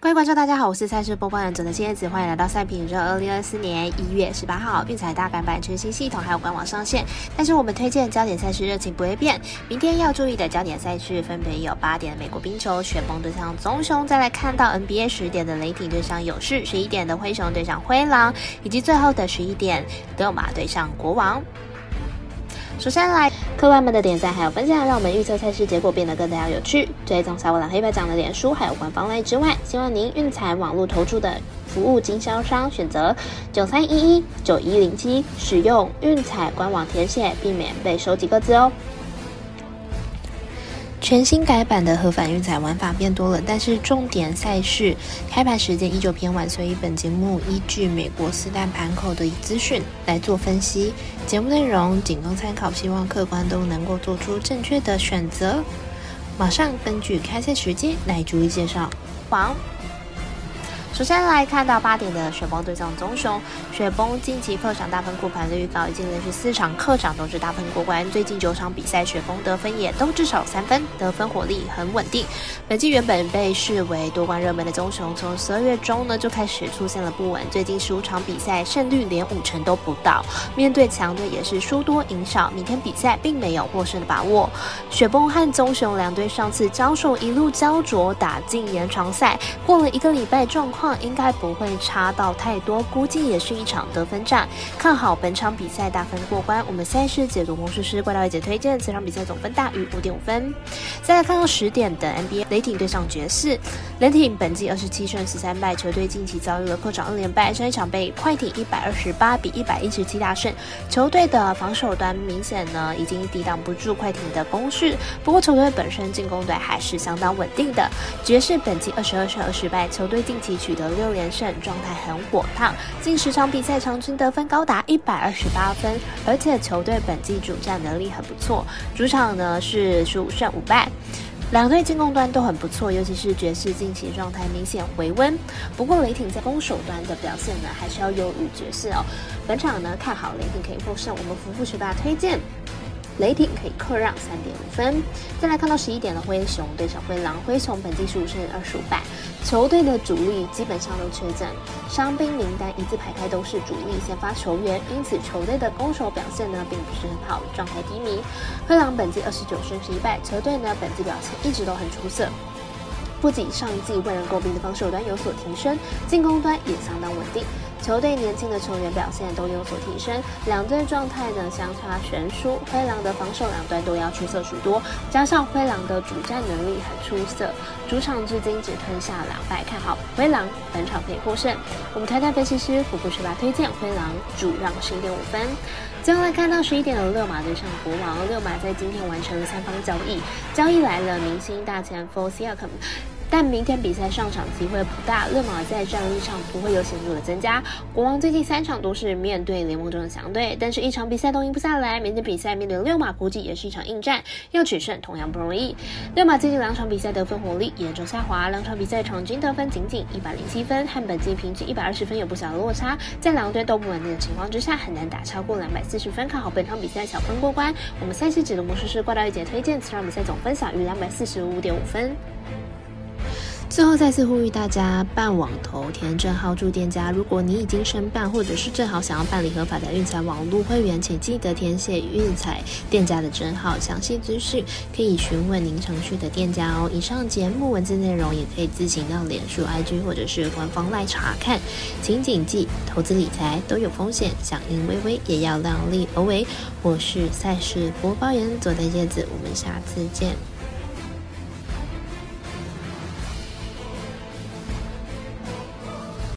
各位观众，大家好，我是赛事播报员者的蝎子，欢迎来到赛品热二零二四年一月十八号运彩大改版全新系统还有官网上线，但是我们推荐焦点赛事热情不会变。明天要注意的焦点赛事分别有八点的美国冰球雪崩对上棕熊，再来看到 NBA 十点的雷霆对上勇士，十一点的灰熊对上灰狼，以及最后的十一点德马对上国王。首先来，客官们的点赞还有分享，让我们预测赛事结果变得更加有趣。追踪小五郎黑白奖的脸书还有官方类之外，希望您运彩网络投注的服务经销商选择九三一一九一零七，使用运彩官网填写，避免被收几个字哦。全新改版的合反运彩玩法变多了，但是重点赛事开盘时间依旧偏晚，所以本节目依据美国四大盘口的资讯来做分析。节目内容仅供参考，希望客观都能够做出正确的选择。马上根据开赛时间来逐一介绍。黄。首先来看到八点的雪崩对上棕熊，雪崩近期客场大分过盘的预告已经连续四场客场都是大分过关，最近九场比赛雪崩得分也都至少三分，得分火力很稳定。本季原本被视为夺冠热门的棕熊，从十二月中呢就开始出现了不稳，最近十五场比赛胜率连五成都不到，面对强队也是输多赢少，明天比赛并没有获胜的把握。雪崩和棕熊两队上次交手一路焦灼，打进延长赛，过了一个礼拜状况。应该不会差到太多，估计也是一场得分战。看好本场比赛大分过关。我们赛事解读魔术师怪盗一姐推荐，这场比赛总分大于五点五分。再来看到十点的 NBA，雷霆对上爵士。雷霆本季二十七胜十三败，球队近期遭遇了客场二连败，上一场被快艇一百二十八比一百一十七大胜。球队的防守端明显呢已经抵挡不住快艇的攻势，不过球队本身进攻队还是相当稳定的。爵士本季二十二胜二十败，球队近期取得六连胜，状态很火烫，近十场比赛场均得分高达一百二十八分，而且球队本季主战能力很不错，主场呢是十五胜五败。两队进攻端都很不错，尤其是爵士近期状态明显回温。不过雷霆在攻守端的表现呢，还是要优于爵士哦。本场呢看好雷霆可以获胜，我们服部学霸推荐。雷霆可以客让三点五分。再来看到十一点的灰熊对上灰狼，灰熊本季十五胜二十五败，球队的主力基本上都缺阵，伤兵名单一字排开都是主力先发球员，因此球队的攻守表现呢并不是很好，状态低迷。灰狼本季二十九胜十一败，球队呢本季表现一直都很出色。不仅上一季为人诟病的防守端有所提升，进攻端也相当稳定。球队年轻的球员表现都有所提升，两队状态呢相差悬殊。灰狼的防守两端都要出色许多，加上灰狼的主战能力很出色，主场至今只吞下两败，看好灰狼本场可以获胜。我们台大分析师福布十八推荐灰狼主让十一点五分。最后来看到十一点的六马对上国王，六马在今天完成了三方交易，交易来了明星大前锋 Siakam。但明天比赛上场机会不大，勒马在战力上不会有显著的增加。国王最近三场都是面对联盟中的强队，但是一场比赛都赢不下来。明天比赛面对六马，估计也是一场硬战，要取胜同样不容易。六马最近两场比赛得分火力严重下滑，两场比赛场均得分仅仅一百零七分，和本季平均一百二十分有不小的落差。在两队都不稳定的情况之下，很难打超过两百四十分。看好本场比赛小分过关。我们赛事指的魔术师挂到一节推荐，此场比赛总分小于两百四十五点五分。最后再次呼吁大家办网投填证号注店家。如果你已经申办，或者是正好想要办理合法的运彩网络会员，请记得填写运彩店家的证号。详细资讯可以询问您程序的店家哦。以上节目文字内容也可以自行到脸书、IG 或者是官方来查看。请谨记，投资理财都有风险，响应微微也要量力而为。我是赛事播报员佐藤叶子，我们下次见。